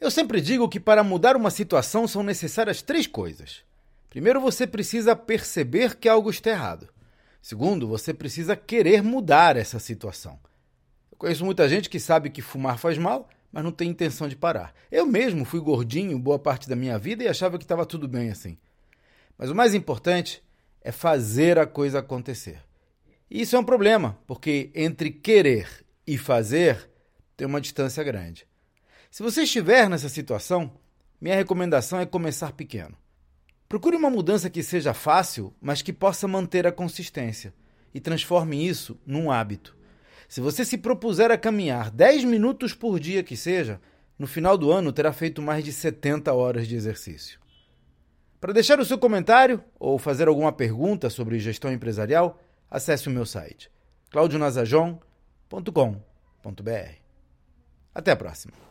Eu sempre digo que para mudar uma situação são necessárias três coisas. Primeiro, você precisa perceber que algo está errado. Segundo, você precisa querer mudar essa situação. Eu conheço muita gente que sabe que fumar faz mal, mas não tem intenção de parar. Eu mesmo fui gordinho boa parte da minha vida e achava que estava tudo bem assim. Mas o mais importante é fazer a coisa acontecer. E isso é um problema, porque entre querer e fazer tem uma distância grande. Se você estiver nessa situação, minha recomendação é começar pequeno. Procure uma mudança que seja fácil, mas que possa manter a consistência e transforme isso num hábito. Se você se propuser a caminhar 10 minutos por dia que seja, no final do ano terá feito mais de 70 horas de exercício. Para deixar o seu comentário ou fazer alguma pergunta sobre gestão empresarial, acesse o meu site claudionazajon.com.br. Até a próxima.